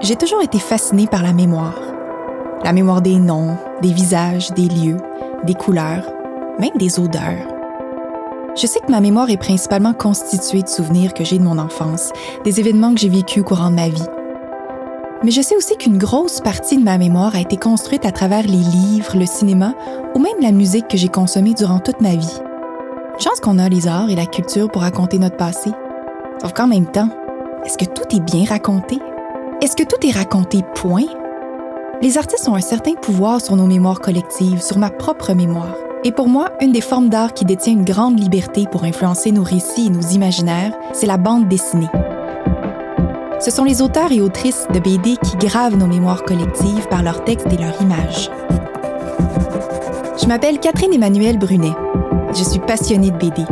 J'ai toujours été fascinée par la mémoire. La mémoire des noms, des visages, des lieux, des couleurs, même des odeurs. Je sais que ma mémoire est principalement constituée de souvenirs que j'ai de mon enfance, des événements que j'ai vécus au courant de ma vie. Mais je sais aussi qu'une grosse partie de ma mémoire a été construite à travers les livres, le cinéma ou même la musique que j'ai consommée durant toute ma vie. Qu'on a les arts et la culture pour raconter notre passé. Sauf qu'en même temps, est-ce que tout est bien raconté? Est-ce que tout est raconté point? Les artistes ont un certain pouvoir sur nos mémoires collectives, sur ma propre mémoire. Et pour moi, une des formes d'art qui détient une grande liberté pour influencer nos récits et nos imaginaires, c'est la bande dessinée. Ce sont les auteurs et autrices de BD qui gravent nos mémoires collectives par leurs textes et leurs images. Je m'appelle Catherine Emmanuelle Brunet. Je suis passionnée de BD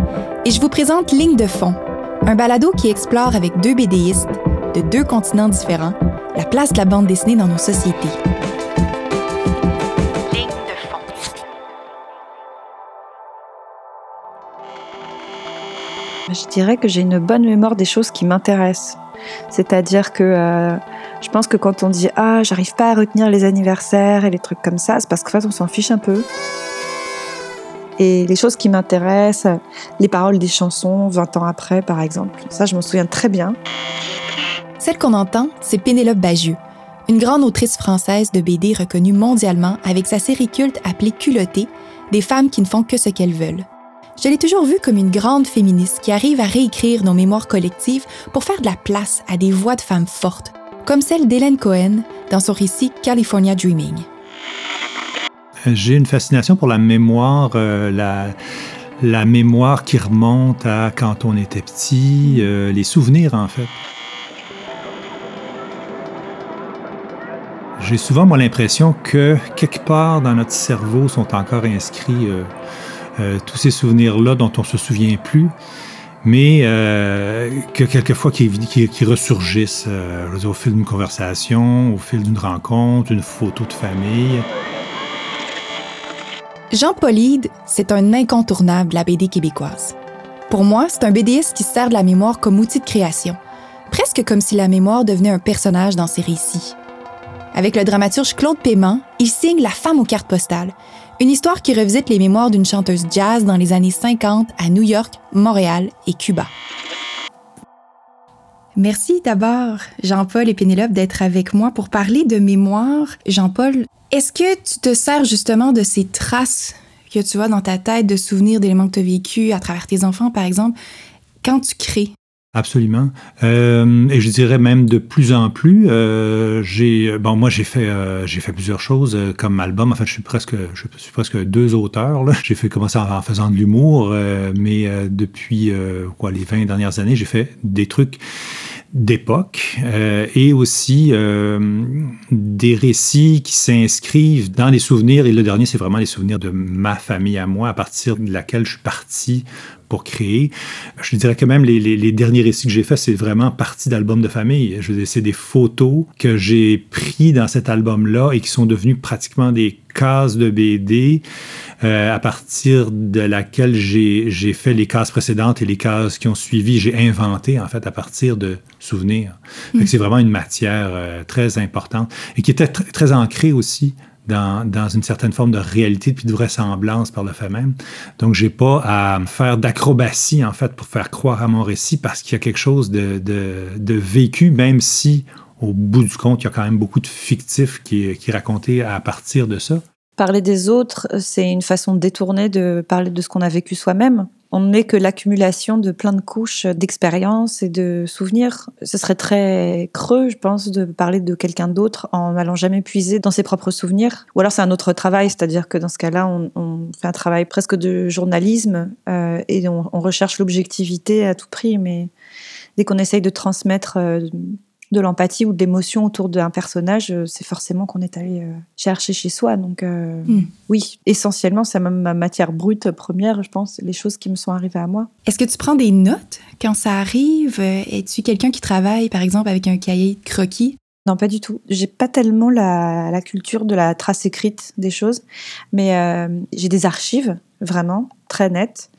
et je vous présente Ligne de fond, un balado qui explore avec deux BDistes de deux continents différents la place de la bande dessinée dans nos sociétés. Je dirais que j'ai une bonne mémoire des choses qui m'intéressent. C'est-à-dire que euh, je pense que quand on dit Ah, j'arrive pas à retenir les anniversaires et les trucs comme ça, c'est parce qu'en fait, on s'en fiche un peu. Et les choses qui m'intéressent, les paroles des chansons 20 ans après, par exemple, ça, je m'en souviens très bien. Celle qu'on entend, c'est Pénélope Bagieux, une grande autrice française de BD reconnue mondialement avec sa série culte appelée Culottée, des femmes qui ne font que ce qu'elles veulent. Je l'ai toujours vue comme une grande féministe qui arrive à réécrire nos mémoires collectives pour faire de la place à des voix de femmes fortes, comme celle d'Hélène Cohen dans son récit California Dreaming. J'ai une fascination pour la mémoire, euh, la, mémoire qui remonte à quand on était petit, euh, les souvenirs en fait. J'ai souvent moi l'impression que quelque part dans notre cerveau sont encore inscrits euh, tous ces souvenirs-là dont on se souvient plus, mais que quelquefois qui, ressurgissent au fil d'une conversation, au fil d'une rencontre, une photo de famille. Jean Paulide, c'est un incontournable de la BD québécoise. Pour moi, c'est un BDiste qui sert de la mémoire comme outil de création, presque comme si la mémoire devenait un personnage dans ses récits. Avec le dramaturge Claude Paiement, il signe La femme aux cartes postales, une histoire qui revisite les mémoires d'une chanteuse jazz dans les années 50 à New York, Montréal et Cuba. Merci d'abord, Jean-Paul et Pénélope, d'être avec moi pour parler de mémoire. Jean-Paul, est-ce que tu te sers justement de ces traces que tu vois dans ta tête, de souvenirs d'éléments que tu as vécus à travers tes enfants, par exemple, quand tu crées? Absolument. Euh, et je dirais même de plus en plus. Euh, j'ai bon, moi j'ai fait euh, j'ai fait plusieurs choses comme album. En fait, je suis presque je suis presque deux auteurs. J'ai fait commencer en, faisant de l'humour, mais depuis quoi les 20 dernières années, j'ai fait des trucs d'époque et aussi des récits qui s'inscrivent dans les souvenirs. Et le dernier, c'est vraiment les souvenirs de ma famille à moi, à partir de laquelle je suis parti pour créer. Je dirais que même les, derniers récits que j'ai faits, c'est vraiment partie d'albums de famille. Je c'est des photos que j'ai pris dans cet album-là et qui sont devenues pratiquement des cases de BD euh, à partir de laquelle j'ai fait les cases précédentes et les cases qui ont suivi. J'ai inventé, en fait, à partir de souvenirs. Mm. C'est vraiment une matière euh, très importante et qui était très ancrée aussi dans, une certaine forme de réalité puis de vraisemblance par le fait même. Donc, j'ai pas à faire d'acrobatie, en fait, pour faire croire à mon récit parce qu'il y a quelque chose de, vécu, même si, au bout du compte, il y a quand même beaucoup de fictifs qui, qui est raconté à partir de ça. Parler des autres, c'est une façon détournée de parler de ce qu'on a vécu soi-même on n'est que l'accumulation de plein de couches d'expériences et de souvenirs. Ce serait très creux, je pense, de parler de quelqu'un d'autre en n'allant jamais puiser dans ses propres souvenirs. Ou alors c'est un autre travail, c'est-à-dire que dans ce cas-là, on, fait un travail presque de journalisme euh, et on, recherche l'objectivité à tout prix. Mais dès qu'on essaye de transmettre euh, de l'empathie ou de l'émotion autour d'un personnage, euh, c'est forcément qu'on est allé euh, chercher chez soi. Donc euh, hmm. oui, essentiellement, c'est même ma matière brute première, je pense, les choses qui me sont arrivées à moi. Est-ce que tu prends des notes quand ça arrive? Es-tu quelqu'un qui travaille, par exemple, avec un cahier de croquis? Non, pas du tout. J'ai pas tellement la, culture de la trace écrite des choses, mais j'ai des archives vraiment très nettes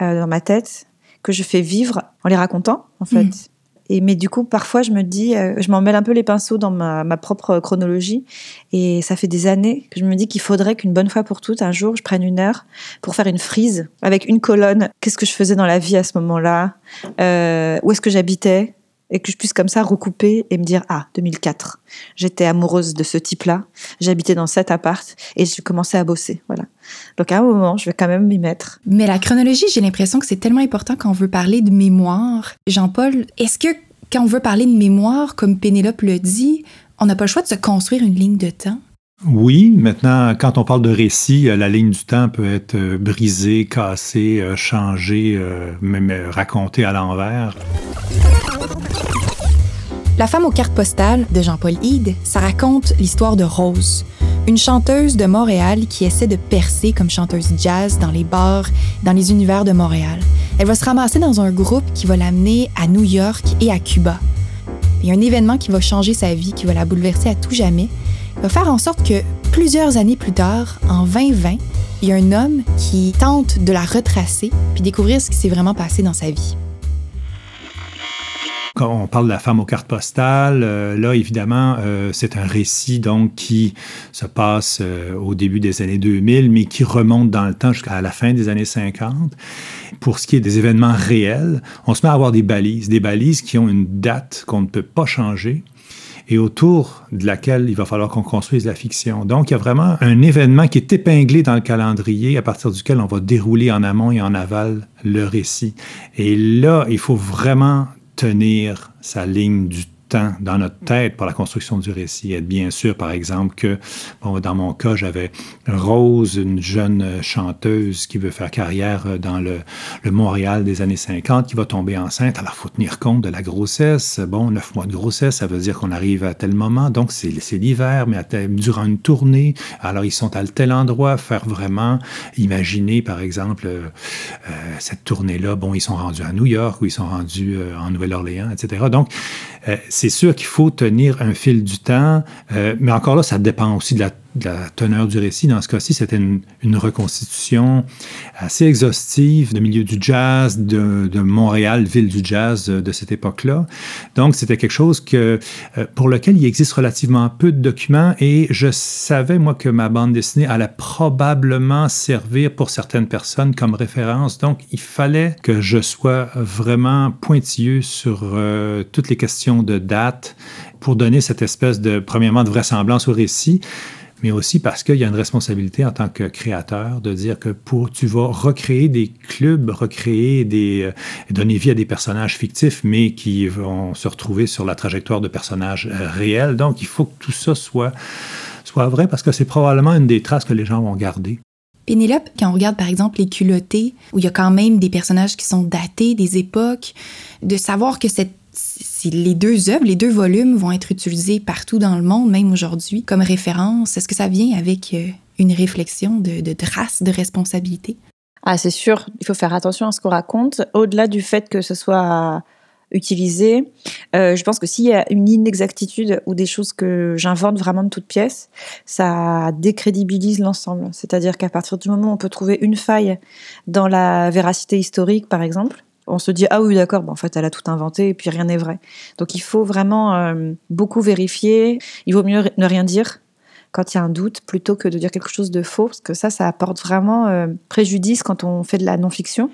dans ma tête que je fais vivre en les racontant, en fait. Mm. Et, mais du coup, parfois, je me dis, euh, je m'en mêle un peu les pinceaux dans ma, propre chronologie. Et ça fait des années que je me dis qu'il faudrait qu'une bonne fois pour toutes, un jour, je prenne une heure pour faire une frise avec une colonne. Qu'est-ce que je faisais dans la vie à ce moment-là? Euh, Où est-ce que j'habitais? Et que je puisse comme ça recouper et me dire ah 2004 j'étais amoureuse de ce type-là j'habitais dans cet appart et je commençais à bosser voilà. Donc à un moment je vais quand même m'y mettre. Mais la chronologie j'ai l'impression que c'est tellement important quand on veut parler de mémoire. Jean-Paul est-ce que quand on veut parler de mémoire comme Pénélope le dit on n'a pas le choix de se construire une ligne de temps? Oui, maintenant, quand on parle de récit, la ligne du temps peut être brisée, cassée, changée, même racontée à l'envers. La femme aux cartes postales de Jean-Paul Hyde, ça raconte l'histoire de Rose, une chanteuse de Montréal qui essaie de percer comme chanteuse jazz dans les bars, dans les univers de Montréal. Elle va se ramasser dans un groupe qui va l'amener à New York et à Cuba. Il y a un événement qui va changer sa vie, qui va la bouleverser à tout jamais, va faire en sorte que plusieurs années plus tard, en 2020, il y a un homme qui tente de la retracer puis découvrir ce qui s'est vraiment passé dans sa vie. Quand on parle de la femme aux cartes postales, euh, là, évidemment, euh, c'est un récit donc qui se passe euh, au début des années 2000, mais qui remonte dans le temps jusqu'à la fin des années 50. Pour ce qui est des événements réels, on se met à avoir des balises, des balises qui ont une date qu'on ne peut pas changer et autour de laquelle il va falloir qu'on construise la fiction. Donc, il y a vraiment un événement qui est épinglé dans le calendrier à partir duquel on va dérouler en amont et en aval le récit. Et là, il faut vraiment tenir sa ligne du dans notre tête pour la construction du récit. Être bien sûr, par exemple, que bon, dans mon cas, j'avais Rose, une jeune chanteuse qui veut faire carrière dans le, le, Montréal des années 50, qui va tomber enceinte. Alors, il faut tenir compte de la grossesse. Bon, neuf mois de grossesse, ça veut dire qu'on arrive à tel moment. Donc, c'est l'hiver, mais durant une tournée. Alors, ils sont à tel endroit, faire vraiment imaginer, par exemple, euh, cette tournée-là. Bon, ils sont rendus à New York ou ils sont rendus euh, en Nouvelle-Orléans, etc. Donc, euh, c'est sûr qu'il faut tenir un fil du temps, euh, mais encore là, ça dépend aussi de la de la teneur du récit. Dans ce cas-ci, c'était une, reconstitution assez exhaustive de milieu du jazz, de, de Montréal, ville du jazz de cette époque-là. Donc, c'était quelque chose que, euh, pour lequel il existe relativement peu de documents et je savais, moi, que ma bande dessinée allait probablement servir pour certaines personnes comme référence. Donc, il fallait que je sois vraiment pointilleux sur euh, toutes les questions de date pour donner cette espèce de, premièrement, de vraisemblance au récit mais aussi parce qu'il y a une responsabilité en tant que créateur de dire que pour tu vas recréer des clubs, recréer des euh, donner vie à des personnages fictifs, mais qui vont se retrouver sur la trajectoire de personnages euh, réels. Donc, il faut que tout ça soit soit vrai parce que c'est probablement une des traces que les gens vont garder. Pénélope, quand on regarde par exemple les culottés, où il y a quand même des personnages qui sont datés, des époques, de savoir que cette les deux œuvres, les deux volumes vont être utilisés partout dans le monde, même aujourd'hui, comme référence, est-ce que ça vient avec euh, une réflexion de, de trace de responsabilité? Ah, c'est sûr, il faut faire attention à ce qu'on raconte. Au-delà du fait que ce soit utilisé, euh, je pense que s'il y a une inexactitude ou des choses que j'invente vraiment de toutes pièces, ça décrédibilise l'ensemble. C'est-à-dire qu'à partir du moment où on peut trouver une faille dans la véracité historique, par exemple, on se dit ah oui d'accord, en fait elle a tout inventé et puis rien n'est vrai. Donc il faut vraiment euh, beaucoup vérifier. Il vaut mieux ne rien dire quand il y a un doute plutôt que de dire quelque chose de faux parce que ça ça apporte vraiment euh, préjudice quand on fait de la non-fiction.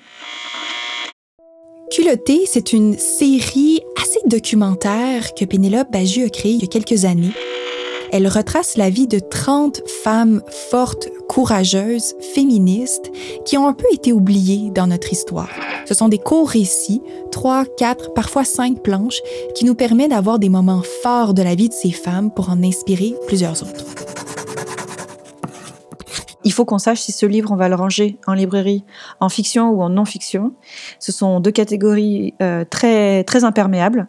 Culotté, c'est une série assez documentaire que Pénélope Bagieux a créée il y a quelques années. Elle retrace la vie de 30 femmes fortes, courageuses, féministes, qui ont un peu été oubliées dans notre histoire. Ce sont des courts récits, trois, quatre, parfois cinq planches, qui nous permettent d'avoir des moments forts de la vie de ces femmes pour en inspirer plusieurs autres. Il faut qu'on sache si ce livre, on va le ranger en librairie, en fiction ou en non-fiction. Ce sont deux catégories euh, très, très imperméables.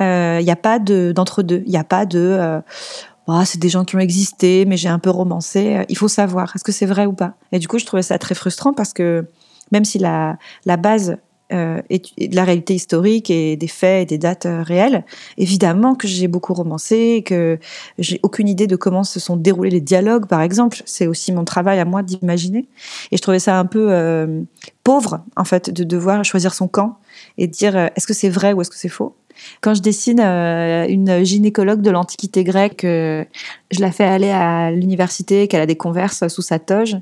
Il n'y a pas d'entre-deux. Il n'y a pas de oh, c'est des gens qui ont existé, mais j'ai un peu romancé. Il faut savoir, est-ce que c'est vrai ou pas? Et du coup, je trouvais ça très frustrant parce que même si la, base euh, de la réalité historique et des faits et des dates euh, réelles. Évidemment que j'ai beaucoup romancé, que j'ai aucune idée de comment se sont déroulés les dialogues, par exemple. C'est aussi mon travail à moi d'imaginer. Et je trouvais ça un peu euh, pauvre, en fait, de devoir choisir son camp et dire est-ce que c'est vrai ou est-ce que c'est faux? Quand je dessine une gynécologue de l'Antiquité grecque, je la fais aller à l'université, qu'elle a des converses sous sa toge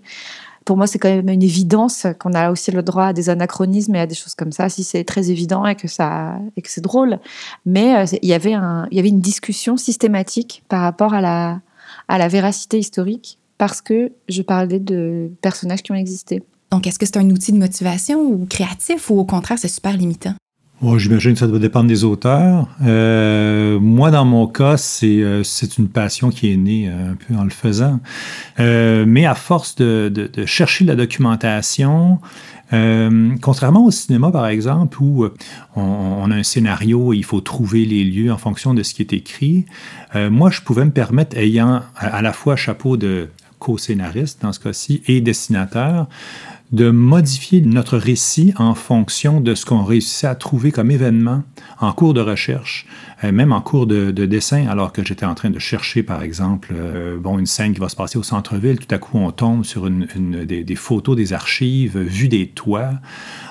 pour moi, c'est quand même une évidence qu'on a aussi le droit à des anachronismes et à des choses comme ça, si c'est très évident et que ça et que c'est drôle. Mais euh, il y avait un, il y avait une discussion systématique par rapport à la à la véracité historique parce que je parlais de personnages qui ont existé. Donc, est-ce que c'est un outil de motivation ou créatif ou au contraire, c'est super limitant? J'imagine que ça doit dépendre des auteurs. Euh, moi, dans mon cas, c'est euh, c'est une passion qui est née euh, un peu en le faisant. mais à force de, de, de, chercher la documentation, contrairement au cinéma, par exemple, où on, a un scénario et il faut trouver les lieux en fonction de ce qui est écrit, moi, je pouvais me permettre, ayant à la fois chapeau de co-scénariste dans ce cas-ci et dessinateur, de modifier notre récit en fonction de ce qu'on réussit à trouver comme événement en cours de recherche, euh, même en cours de, dessin, alors que j'étais en train de chercher, par exemple, euh, bon, une scène qui va se passer au centre-ville, tout à coup on tombe sur une, des, photos des archives, vues des toits.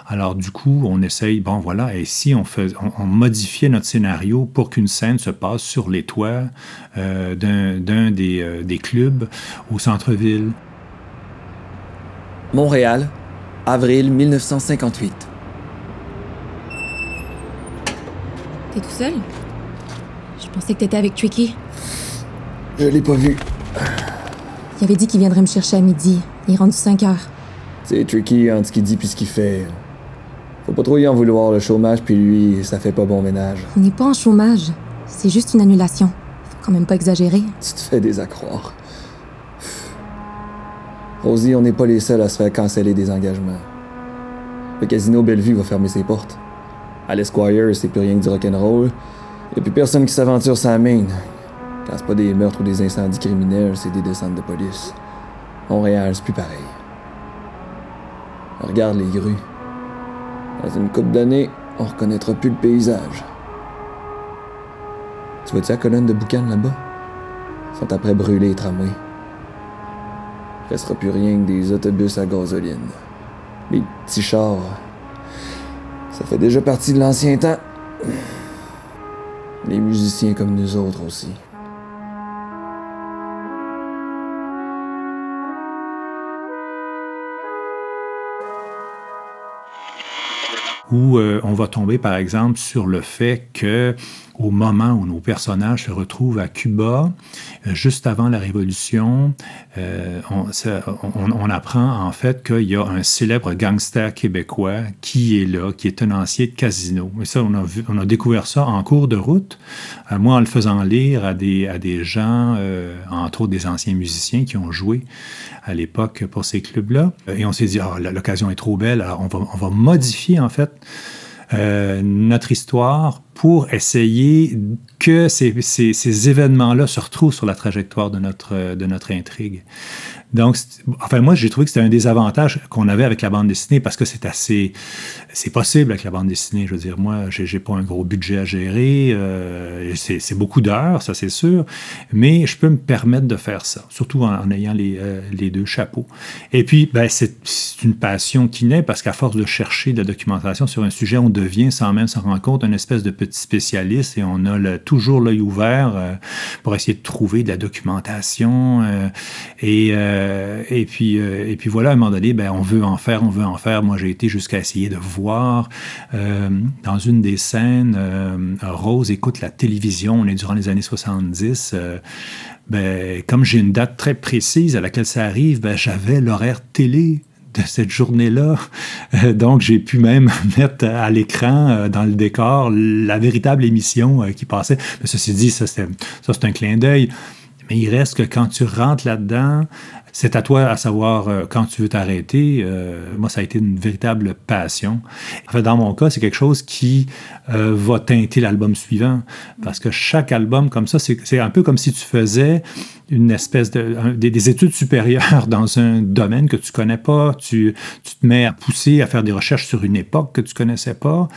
Alors du coup, on essaye, bon voilà, et si on, on, modifiait notre scénario pour qu'une scène se passe sur les toits euh, d'un des clubs au centre-ville? Montréal, avril 1958. T'es tout seul? Je pensais que t'étais avec Tricky. Je l'ai pas vu. Il avait dit qu'il viendrait me chercher à midi. Il est rendu 5 heures. C'est Tricky entre ce qu'il dit puis ce qu'il fait. Faut pas trop y en vouloir le chômage, puis lui, ça fait pas bon ménage. On n'est pas en chômage. C'est juste une annulation. Faut quand même pas exagérer. Tu te fais des accroire. Rosie, on n'est pas les seuls à se faire canceller des engagements. Le casino Bellevue va fermer ses portes. À l'Esquire, c'est plus rien que du rock'n'roll. Et puis personne qui s'aventure sa main. Quand c'est pas des meurtres ou des incendies criminels, c'est des descentes de police. Montréal, c'est plus pareil. Regarde les grues. Dans une couple d'années, on reconnaîtra plus le paysage. Tu vois-tu la colonne de boucan là-bas? Ils sont après brûlés et tramway restera plus rien que des autobus à gasoline. Les petits chars. Ça fait déjà partie de l'ancien temps. Les musiciens comme nous autres aussi. Où euh, on va tomber, par exemple, sur le fait que au moment où nos personnages se retrouvent à Cuba, euh, juste avant la Révolution, euh, on, apprend en fait qu'il y a un célèbre gangster québécois qui est là, qui est tenancier de casino. Et ça, on a, découvert ça en cours de route, moi en le faisant lire à des, à des gens, entre autres des anciens musiciens qui ont joué à l'époque pour ces clubs-là. Et on s'est dit, ah, l'occasion est trop belle, alors on va, on va modifier en fait notre histoire pour essayer que ces, ces, événements-là se retrouvent sur la trajectoire de notre, de notre intrigue. Donc, enfin, moi, j'ai trouvé que c'était un des avantages qu'on avait avec la bande dessinée parce que c'est assez. C'est possible avec la bande dessinée. Je veux dire, moi, j'ai pas un gros budget à gérer. Euh, c'est beaucoup d'heures, ça, c'est sûr. Mais je peux me permettre de faire ça, surtout en, ayant les, euh, les, deux chapeaux. Et puis, ben, c'est une passion qui naît parce qu'à force de chercher de la documentation sur un sujet, on devient, sans même s'en rendre compte, une espèce de petit spécialiste et on a toujours l'œil ouvert euh, pour essayer de trouver de la documentation. et euh, et, puis, euh, et puis voilà, à un moment donné, ben, on veut en faire, on veut en faire. Moi, j'ai été jusqu'à essayer de voir euh, dans une des scènes, Rose écoute la télévision, on est durant les années 70. ben, comme j'ai une date très précise à laquelle ça arrive, ben, j'avais l'horaire télé cette journée-là. donc, j'ai pu même mettre à l'écran, dans le décor, la véritable émission qui passait. Mais ceci dit, ça, c'est un clin d'œil. Mais il reste que quand tu rentres là-dedans, c'est à toi à savoir euh, quand tu veux t'arrêter. Euh, moi, ça a été une véritable passion. En dans mon cas, c'est quelque chose qui euh, va teinter l'album suivant. Parce que chaque album comme ça, c'est un peu comme si tu faisais une espèce de des, études supérieures dans un domaine que tu connais pas. Tu, tu, te mets à pousser, à faire des recherches sur une époque que tu connaissais pas.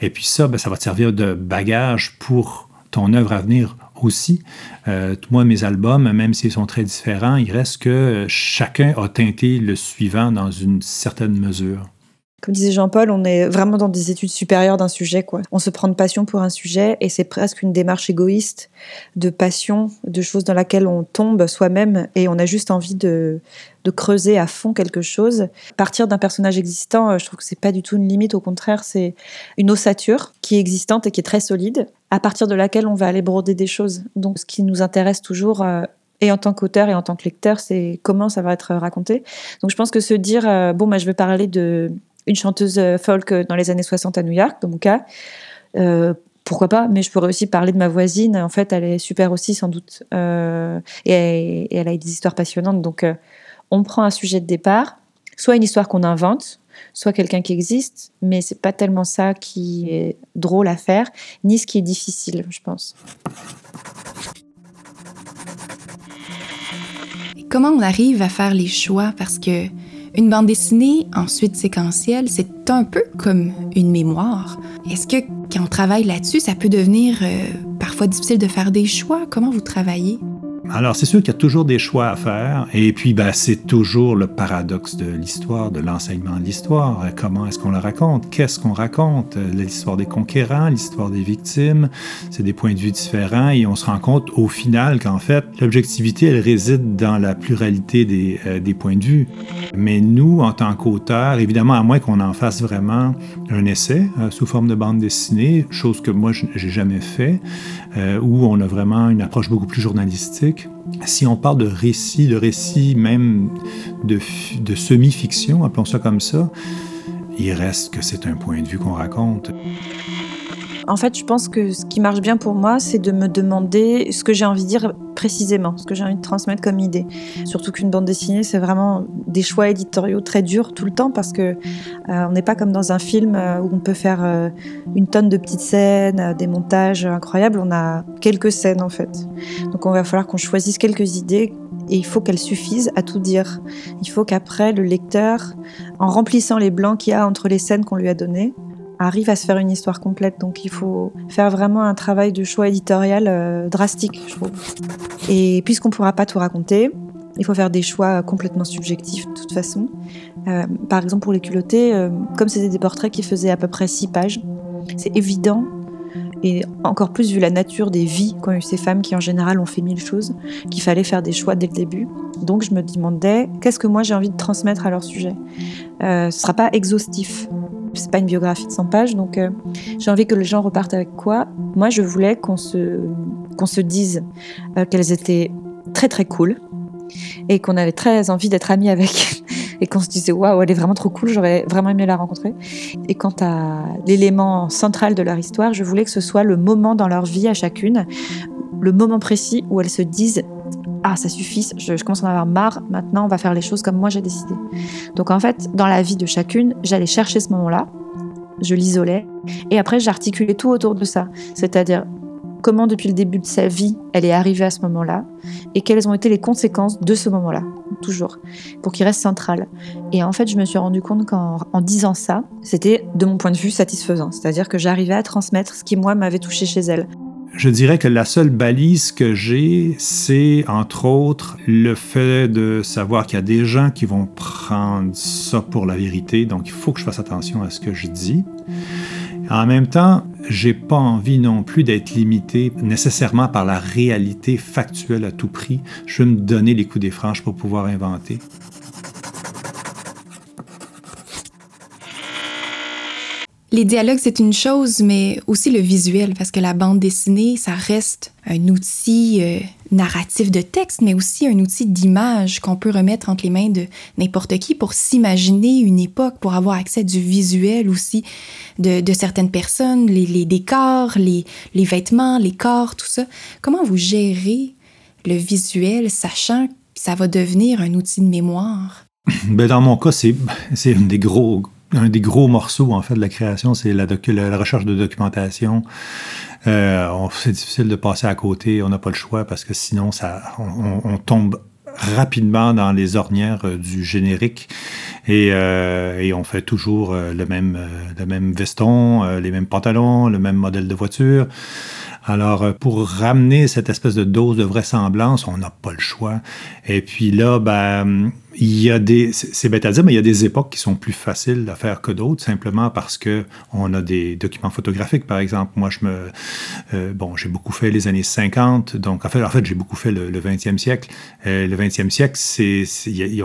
Et puis ça, ben, ça va te servir de bagage pour ton œuvre à venir aussi. Euh, moi, mes albums, même s'ils sont très différents, il reste que chacun a teinté le suivant dans une certaine mesure. Comme disait Jean-Paul, on est vraiment dans des études supérieures d'un sujet. Quoi. On se prend de passion pour un sujet et c'est presque une démarche égoïste de passion, de choses dans laquelle on tombe soi-même et on a juste envie de, creuser à fond quelque chose. Partir d'un personnage existant, euh, je trouve que c'est pas du tout une limite. Au contraire, c'est une ossature qui est existante et qui est très solide, à partir de laquelle on va aller broder des choses. Donc, ce qui nous intéresse toujours. Euh, et en tant qu'auteur et en tant que lecteur, c'est comment ça va être raconté. Donc je pense que se dire, euh, bon, bah, je vais parler de une chanteuse euh, folk dans les années 60 à New York, dans mon cas. Euh, pourquoi pas Mais je pourrais aussi parler de ma voisine. En fait, elle est super aussi, sans doute. Euh, et, elle a des histoires passionnantes. Donc, on prend un sujet de départ, soit une histoire qu'on invente, soit quelqu'un qui existe, mais c'est pas tellement ça qui est drôle à faire, ni ce qui est difficile, je pense. comment on arrive à faire les choix? Parce que une bande dessinée, ensuite séquentielle, c'est un peu comme une mémoire. Est-ce que quand on travaille là-dessus, ça peut devenir euh, parfois difficile de faire des choix? Comment vous travaillez? Alors, c'est sûr qu'il y a toujours des choix à faire. Et puis, ben, c'est toujours le paradoxe de l'histoire, de l'enseignement de l'histoire. Comment est-ce qu'on la raconte? Qu'est-ce qu'on raconte? L'histoire des conquérants, l'histoire des victimes, c'est des points de vue différents. Et on se rend compte au final qu'en fait, l'objectivité, elle réside dans la pluralité des, euh, points de vue. Mais nous, en tant qu'auteurs, évidemment, à moins qu'on en fasse vraiment un essai euh, sous forme de bande dessinée, chose que moi, j'ai jamais fait, euh, où on a vraiment une approche beaucoup plus journalistique. Si on parle de récit, de récit même de, de semi-fiction, appelons ça comme ça, il reste que c'est un point de vue qu'on raconte. En fait, je pense que ce qui marche bien pour moi, c'est de me demander ce que j'ai envie de dire précisément, ce que j'ai envie de transmettre comme idée. Surtout qu'une bande dessinée, c'est vraiment des choix éditoriaux très durs tout le temps parce que euh, on n'est pas comme dans un film euh, où on peut faire euh, une tonne de petites scènes, des montages incroyables. On a quelques scènes en fait. Donc, on va falloir qu'on choisisse quelques idées et il faut qu'elles suffisent à tout dire. Il faut qu'après, le lecteur, en remplissant les blancs qu'il y a entre les scènes qu'on lui a données, arrive à se faire une histoire complète. Donc il faut faire vraiment un travail de choix éditorial euh, drastique, je trouve. Et puisqu'on ne pourra pas tout raconter, il faut faire des choix complètement subjectifs de toute façon. Euh, par exemple, pour les culottés, euh, comme c'était des portraits qui faisaient à peu près six pages, c'est évident, et encore plus vu la nature des vies qu'ont eu ces femmes qui en général ont fait mille choses, qu'il fallait faire des choix dès le début. Donc je me demandais, qu'est-ce que moi j'ai envie de transmettre à leur sujet? Ce ne sera pas exhaustif c'est pas une biographie de 100 pages, donc euh, j'ai envie que les gens repartent avec quoi Moi, je voulais qu'on se, qu'on se dise euh, qu'elles étaient très très cool et qu'on avait très envie d'être amis avec et qu'on se disait waouh, elle est vraiment trop cool, j'aurais vraiment aimé la rencontrer. Et quant à l'élément central de leur histoire, je voulais que ce soit le moment dans leur vie à chacune, le moment précis où elles se disent ah ça suffit, je, commence à en avoir marre, maintenant on va faire les choses comme moi j'ai décidé. Donc en fait, dans la vie de chacune, j'allais chercher ce moment-là, je l'isolais, et après j'articulais tout autour de ça. C'est-à-dire comment depuis le début de sa vie elle est arrivée à ce moment-là, et quelles ont été les conséquences de ce moment-là, toujours, pour qu'il reste central. Et en fait, je me suis rendu compte qu'en en disant ça, c'était de mon point de vue satisfaisant. C'est-à-dire que j'arrivais à transmettre ce qui, moi, m'avait touché chez elle. Je dirais que la seule balise que j'ai, c'est entre autres le fait de savoir qu'il y a des gens qui vont prendre ça pour la vérité, donc il faut que je fasse attention à ce que je dis. En même temps, j'ai pas envie non plus d'être limité nécessairement par la réalité factuelle à tout prix. Je veux me donner les coups des franches pour pouvoir inventer. Les dialogues, c'est une chose, mais aussi le visuel, parce que la bande dessinée, ça reste un outil euh, narratif de texte, mais aussi un outil d'image qu'on peut remettre entre les mains de n'importe qui pour s'imaginer une époque, pour avoir accès du visuel aussi de, certaines personnes, les, les décors, les, les, vêtements, les corps, tout ça. Comment vous gérez le visuel, sachant que ça va devenir un outil de mémoire? Ben, dans mon cas, c'est un des gros un des gros morceaux en fait de la création, c'est la, recherche de documentation. Euh, c'est difficile de passer à côté, on n'a pas le choix parce que sinon ça, on, tombe rapidement dans les ornières euh, du générique et, euh, et on fait toujours le même, le même veston, les mêmes pantalons, le même modèle de voiture. Alors, pour ramener cette espèce de dose de vraisemblance, on n'a pas le choix. Et puis là, ben, il y a des, c'est bête à dire, mais il y a des époques qui sont plus faciles à faire que d'autres, simplement parce que on a des documents photographiques, par exemple. Moi, je me, euh, bon, j'ai beaucoup fait les années 50, donc en fait, en fait j'ai beaucoup fait le, 20e siècle. Euh, le 20e siècle, c'est,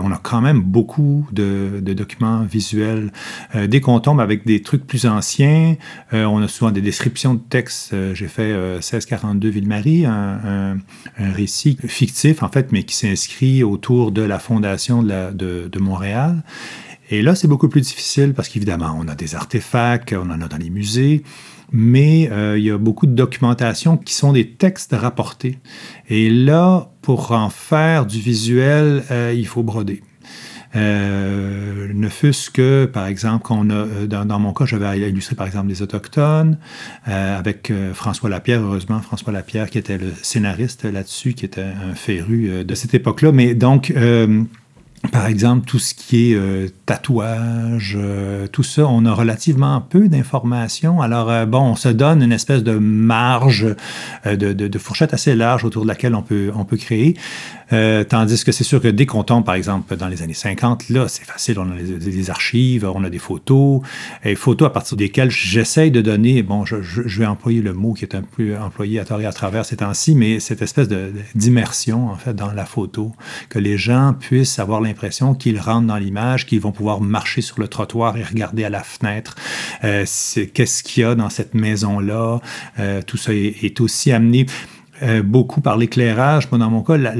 on a quand même beaucoup de, documents visuels. Euh, dès qu'on tombe avec des trucs plus anciens, euh, on a souvent des descriptions de textes. J'ai fait 1642 Ville-Marie, un, un récit fictif, en fait, mais qui s'inscrit autour de la fondation de, Montréal. Et là, c'est beaucoup plus difficile parce qu'évidemment, on a des artefacts, on en a dans les musées, mais euh, il y a beaucoup de documentation qui sont des textes rapportés. Et là, pour en faire du visuel, euh, il faut broder. Euh, ne fût-ce que, par exemple, qu'on a, dans, mon cas, j'avais illustré, par exemple, des Autochtones avec François Lapierre, heureusement, François Lapierre, qui était le scénariste là-dessus, qui était un féru de cette époque-là. Mais donc, par exemple, tout ce qui est euh, tatouage, euh, tout ça, on a relativement peu d'informations. Alors, euh, bon, on se donne une espèce de marge, de, de, de, fourchette assez large autour de laquelle on peut, on peut créer. Euh, tandis que c'est sûr que dès qu'on tombe, par exemple, dans les années 50, là, c'est facile, on a des archives, on a des photos, et photos à partir desquelles j'essaye de donner, bon, je, je, vais employer le mot qui est un peu employé à tort et à travers ces temps-ci, mais cette espèce d'immersion, en fait, dans la photo, que les gens puissent avoir l'impression qu'ils rentrent dans l'image, qu'ils vont pouvoir marcher sur le trottoir et regarder à la fenêtre, euh, qu'est-ce qu'il y a dans cette maison-là, euh, tout ça est, est aussi amené euh, beaucoup par l'éclairage. Dans mon cas, la,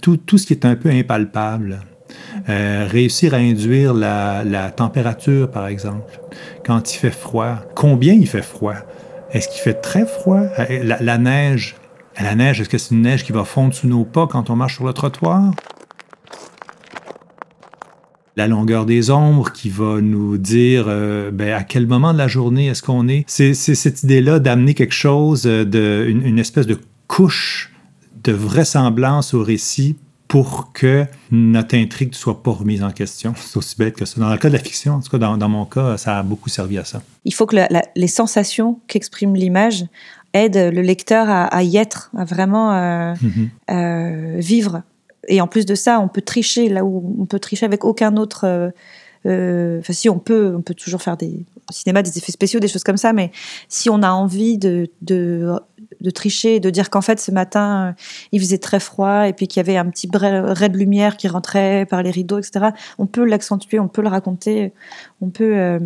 tout, tout, ce qui est un peu impalpable. Euh, réussir à induire la, la, température, par exemple, quand il fait froid. Combien il fait froid? Est-ce qu'il fait très froid? Euh, la, la neige, la neige, est-ce que c'est une neige qui va fondre sous nos pas quand on marche sur le trottoir? la longueur des ombres qui va nous dire ben, à quel moment de la journée est-ce qu'on est? C'est cette idée-là d'amener quelque chose, de, une, espèce de couche de vraisemblance au récit pour que notre intrigue ne soit pas remise en question. C'est aussi bête que ça. Dans le cas de la fiction, en tout cas, dans, dans mon cas, ça a beaucoup servi à ça. Il faut que la, les sensations qu'exprime l'image aident le lecteur à, à, y être, à vraiment euh, mm-hmm. euh, vivre. Et en plus de ça, on peut tricher là où on peut tricher avec aucun autre. Euh, euh enfin, si on peut, on peut toujours faire des au cinéma des effets spéciaux, des choses comme ça, mais si on a envie de, de de tricher, de dire qu'en fait ce matin euh, il faisait très froid et puis qu'il y avait un petit ray de lumière qui rentrait par les rideaux, etc. On peut l'accentuer, on peut le raconter, on peut euh,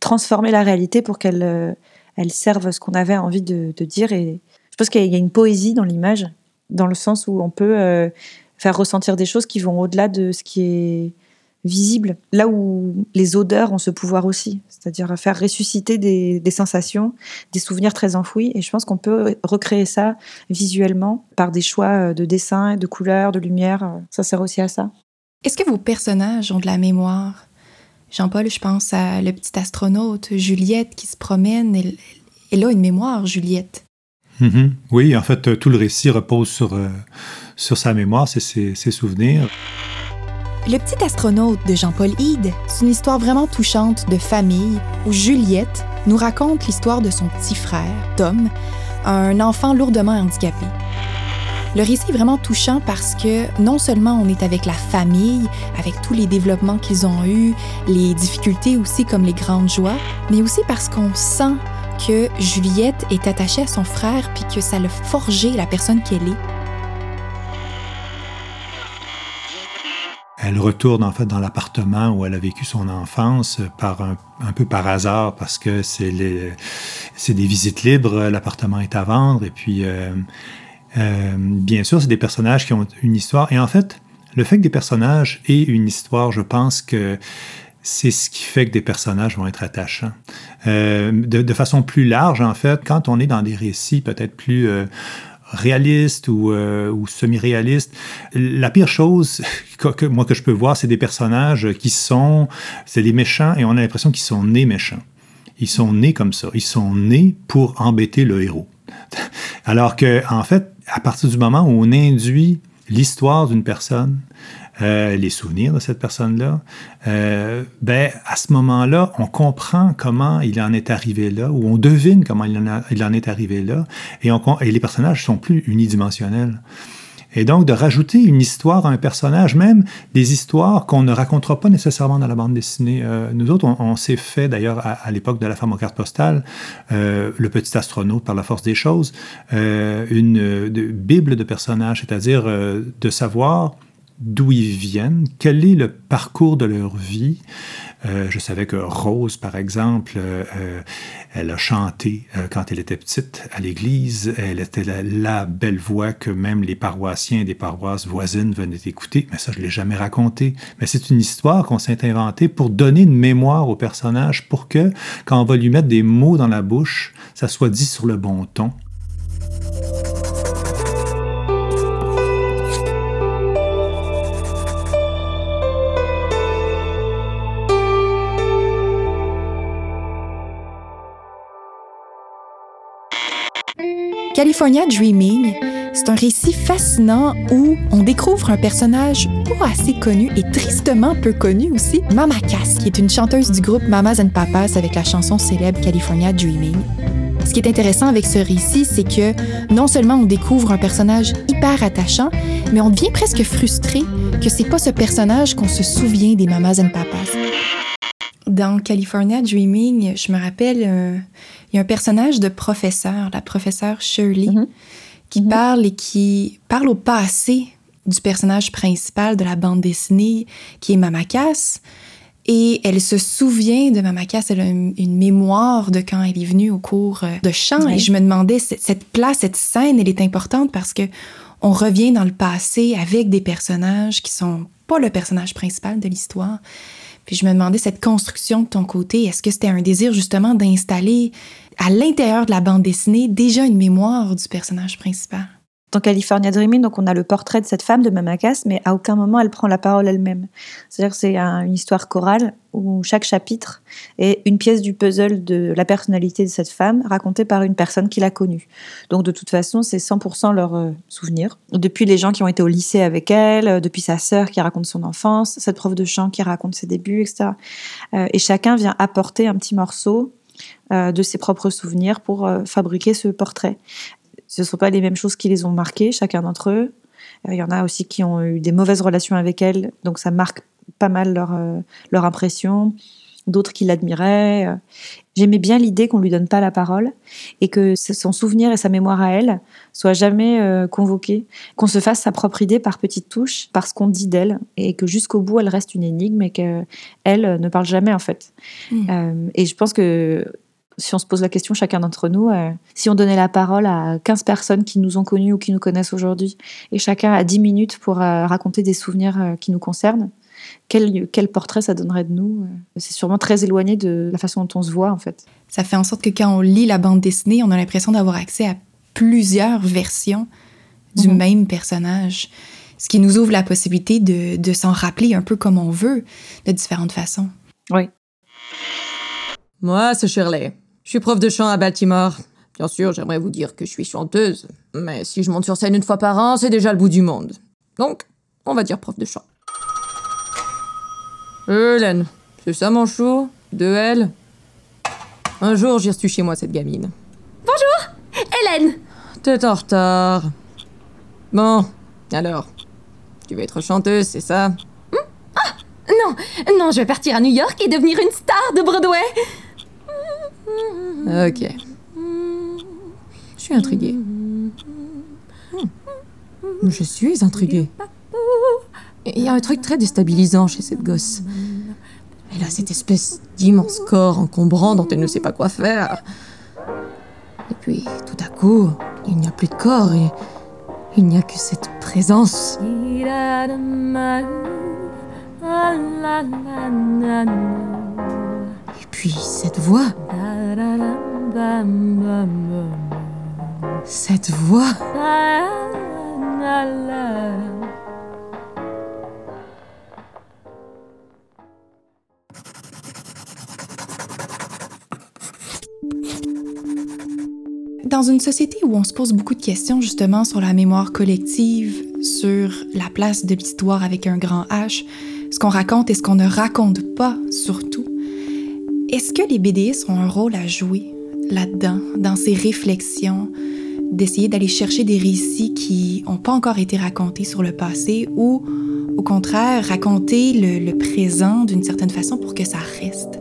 transformer la réalité pour qu'elle euh, elle serve ce qu'on avait envie de, dire. Et je pense qu'il y a une poésie dans l'image, dans le sens où on peut faire ressentir des choses qui vont au-delà de ce qui est visible, là où les odeurs ont ce pouvoir aussi, c'est-à-dire faire ressusciter des, sensations, des souvenirs très enfouis. Et je pense qu'on peut recréer ça visuellement par des choix de dessin, de couleurs, de lumière. Ça sert aussi à ça. Est-ce que vos personnages ont de la mémoire? Jean-Paul, je pense à le petit astronaute, Juliette qui se promène. Elle, a une mémoire, Juliette. Mm-hmm. Oui, en fait, tout le récit repose sur, euh, sur sa mémoire, ses souvenirs. Le petit astronaute de Jean-Paul Hyde, c'est une histoire vraiment touchante de famille où Juliette nous raconte l'histoire de son petit frère, Tom, un enfant lourdement handicapé. Le récit est vraiment touchant parce que non seulement on est avec la famille, avec tous les développements qu'ils ont eus, les difficultés aussi comme les grandes joies, mais aussi parce qu'on sent que Juliette est attachée à son frère puis que ça l'a forgé la personne qu'elle est. elle retourne en fait dans l'appartement où elle a vécu son enfance par un, peu par hasard parce que c'est des visites libres, l'appartement est à vendre et puis euh, euh, bien sûr c'est des personnages qui ont une histoire et en fait le fait que des personnages aient une histoire, je pense que c'est ce qui fait que des personnages vont être attachants. Euh, de, de, façon plus large, en fait, quand on est dans des récits peut-être plus réalistes ou, euh, ou semi-réalistes. La pire chose que, moi que je peux voir, c'est des personnages qui sont, c'est des méchants et on a l'impression qu'ils sont nés méchants. Ils sont nés comme ça. Ils sont nés pour embêter le héros. Alors que, en fait, à partir du moment où on induit l'histoire d'une personne, euh, les souvenirs de cette personne-là, euh, ben, à ce moment-là, on comprend comment il en est arrivé là, ou on devine comment il en, il en est arrivé là, et, et les personnages sont plus unidimensionnels. Et donc, de rajouter une histoire à un personnage, même des histoires qu'on ne racontera pas nécessairement dans la bande dessinée. Euh, nous autres, on, s'est fait, d'ailleurs, à, l'époque de la femme aux cartes postales, le petit astronaute par la force des choses, une bible de personnages, c'est-à-dire de savoir d'où ils viennent, quel est le parcours de leur vie. Euh, je savais que Rose, par exemple, euh, euh, elle a chanté quand elle était petite à l'église. Elle était la, belle voix que même les paroissiens des paroisses voisines venaient écouter. Mais ça, je ne l'ai jamais raconté. Mais c'est une histoire qu'on s'est inventée pour donner une mémoire au personnage, pour que, quand on va lui mettre des mots dans la bouche, ça soit dit sur le bon ton. California Dreaming, c'est un récit fascinant où on découvre un personnage pas assez connu et tristement peu connu aussi, Mama Cass, qui est une chanteuse du groupe Mamas and Papas avec la chanson célèbre California Dreaming. Ce qui est intéressant avec ce récit, c'est que non seulement on découvre un personnage hyper attachant, mais on devient presque frustré que c'est pas ce personnage qu'on se souvient des Mamas and Papas. Dans California Dreaming, je me rappelle, euh, il y a un personnage de professeur, la professeure Shirley, mhm. qui mhm. parle et qui parle au passé du personnage principal de la bande dessinée, qui est Mamakas. Et elle se souvient de Mamakas, elle a une, mémoire de quand elle est venue au cours euh, de chant. Et je me demandais, cette place, cette scène, elle est importante parce que on revient dans le passé avec des personnages qui sont pas le personnage principal de l'histoire. Puis je me demandais cette construction de ton côté, est-ce que c'était un désir justement d'installer à l'intérieur de la bande dessinée déjà une mémoire du personnage principal? Dans California Dreaming, donc on a le portrait de cette femme de Mamakas, mais à aucun moment elle prend la parole elle-même. C'est-à-dire que c'est une histoire chorale où chaque chapitre est une pièce du puzzle de la personnalité de cette femme racontée par une personne qui l'a connue. Donc de toute façon, c'est 100% leur euh, souvenir. Depuis les gens qui ont été au lycée avec elle, euh, depuis sa sœur qui raconte son enfance, cette prof de chant qui raconte ses débuts, etc. Euh, et chacun vient apporter un petit morceau de ses propres souvenirs pour fabriquer ce portrait ce ne sont pas les mêmes choses qui les ont marqués, chacun d'entre eux. Euh, il y en a aussi qui ont eu des mauvaises relations avec elle, donc ça marque pas mal leur, euh, leur impression. D'autres qui l'admiraient. Euh. J'aimais bien l'idée qu'on lui donne pas la parole et que son souvenir et sa mémoire à elle soient jamais convoqués, qu'on se fasse sa propre idée par petites touches, parce qu'on dit d'elle et que jusqu'au bout elle reste une énigme et qu'elle ne parle jamais en fait. Mmh. et je pense que si on se pose la question, chacun d'entre nous, euh, si on donnait la parole à 15 personnes qui nous ont connus ou qui nous connaissent aujourd'hui, et chacun a 10 minutes pour euh, raconter des souvenirs euh, qui nous concernent, quel, quel, portrait ça donnerait de nous C'est sûrement très éloigné de la façon dont on se voit, en fait. Ça fait en sorte que quand on lit la bande dessinée, on a l'impression d'avoir accès à plusieurs versions du mhm. même personnage, ce qui nous ouvre la possibilité de, de s'en rappeler un peu comme on veut, de différentes façons. Oui. Moi, c'est Shirley. Je suis prof de chant à Baltimore. Bien sûr, j'aimerais vous dire que je suis chanteuse, mais si je monte sur scène une fois par an, c'est déjà le bout du monde. Donc, on va dire prof de chant. Hélène, c'est ça mon chou De elle? Un jour, j'ai reçu chez moi cette gamine. Bonjour Hélène T'es en retard. Bon, alors, tu veux être chanteuse, c'est ça? Hmm? Ah Non, non, je vais partir à New York et devenir une star de Broadway Ok. Je suis intriguée. Hmm. Je suis intriguée. Il y a un truc très déstabilisant chez cette gosse. Elle a cette espèce d'immense corps encombrant dont elle ne sait pas quoi faire. Et puis, tout à coup, il n'y a plus de corps et il n'y a que cette présence. Puis cette voix. Cette voix. Dans une société où on se pose beaucoup de questions justement sur la mémoire collective, sur la place de l'histoire avec un grand H, ce qu'on raconte et ce qu'on ne raconte pas surtout, est-ce que les BDS ont un rôle à jouer là-dedans, dans ces réflexions, d'essayer d'aller chercher des récits qui n'ont pas encore été racontés sur le passé ou au contraire raconter le, présent d'une certaine façon pour que ça reste?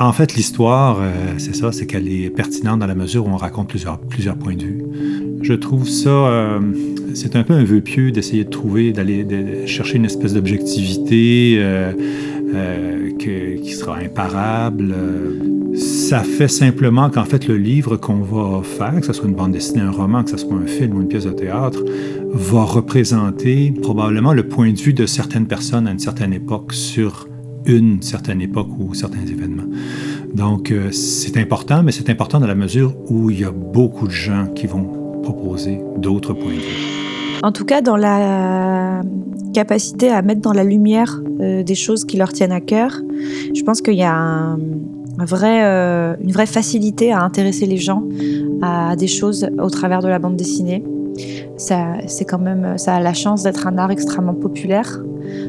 En fait, l'histoire, euh, c'est ça, c'est qu'elle est pertinente dans la mesure où on raconte plusieurs, points de vue. Je trouve ça, euh, c'est un peu un vœu pieux d'essayer de trouver, d'aller chercher une espèce d'objectivité euh, qui sera imparable. Ça fait simplement qu'en fait, le livre qu'on va faire, que ce soit une bande dessinée, un roman, que ce soit un film ou une pièce de théâtre, va représenter probablement le point de vue de certaines personnes à une certaine époque sur une certaine époque ou certains événements. Donc, euh, c'est important, mais c'est important dans la mesure où il y a beaucoup de gens qui vont proposer d'autres points de vue. En tout cas, dans la capacité à mettre dans la lumière euh, des choses qui leur tiennent à cœur, je pense qu'il y a euh, une vraie facilité à intéresser les gens à des choses au travers de la bande dessinée. Ça, c'est quand même, ça a la chance d'être un art extrêmement populaire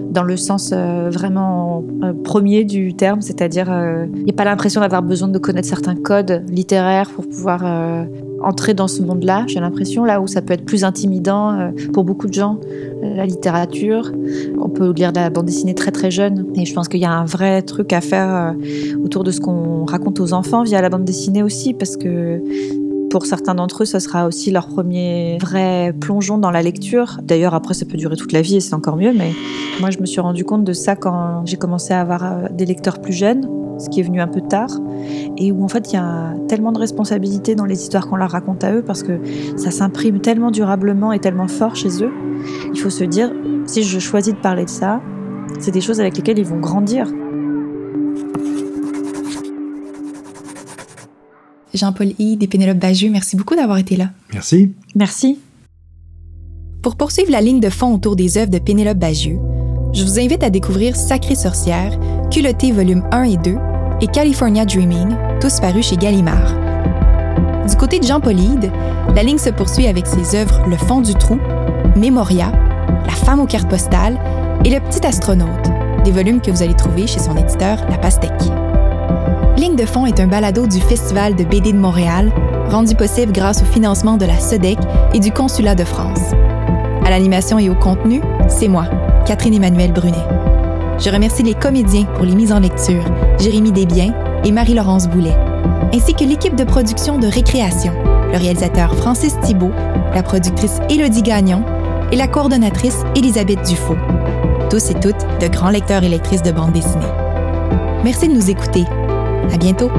dans le sens euh, vraiment euh, premier du terme, c'est-à-dire il n'y a pas l'impression d'avoir besoin de connaître certains codes littéraires pour pouvoir euh, entrer dans ce monde-là. J'ai l'impression là où ça peut être plus intimidant pour beaucoup de gens, la littérature. On peut lire de la bande dessinée très très jeune et je pense qu'il y a un vrai truc à faire autour de ce qu'on raconte aux enfants via la bande dessinée aussi parce que pour certains d'entre eux, ce sera aussi leur premier vrai plongeon dans la lecture. D'ailleurs, après, ça peut durer toute la vie et c'est encore mieux. Mais moi, je me suis rendu compte de ça quand j'ai commencé à avoir euh, des lecteurs plus jeunes, ce qui est venu un peu tard, et où en fait, il y a tellement de responsabilités dans les histoires qu'on leur raconte à eux parce que ça s'imprime tellement durablement et tellement fort chez eux. Il faut se dire, si je choisis de parler de ça, c'est des choses avec lesquelles ils vont grandir. Jean-Paul Hyde et Pénélope Bagieux, merci beaucoup d'avoir été là. Merci. Merci. Pour poursuivre la ligne de fond autour des œuvres de Pénélope Bagieux, je vous invite à découvrir Sacrée sorcière, Culotté volume 1 et 2 et California Dreaming, tous parus chez Gallimard. Du côté de Jean-Paul Hyde, la ligne se poursuit avec ses œuvres Le fond du trou, Mémoria, La femme aux cartes postales et Le petit astronaute, des volumes que vous allez trouver chez son éditeur La Pastèque. Ligne de fond est un balado du Festival de BD de Montréal, rendu possible grâce au financement de la SEDEC et du Consulat de France. À l'animation et au contenu, c'est moi, Catherine Emmanuel Brunet. Je remercie les comédiens pour les mises en lecture, Jérémy Desbiens et Marie-Laurence Boulet, ainsi que l'équipe de production de Récréation, le réalisateur Francis Thibault, la productrice Élodie Gagnon et la coordonnatrice Elisabeth Dufaux. Tous et toutes de grands lecteurs et lectrices de bande dessinée. Merci de nous écouter à bientôt!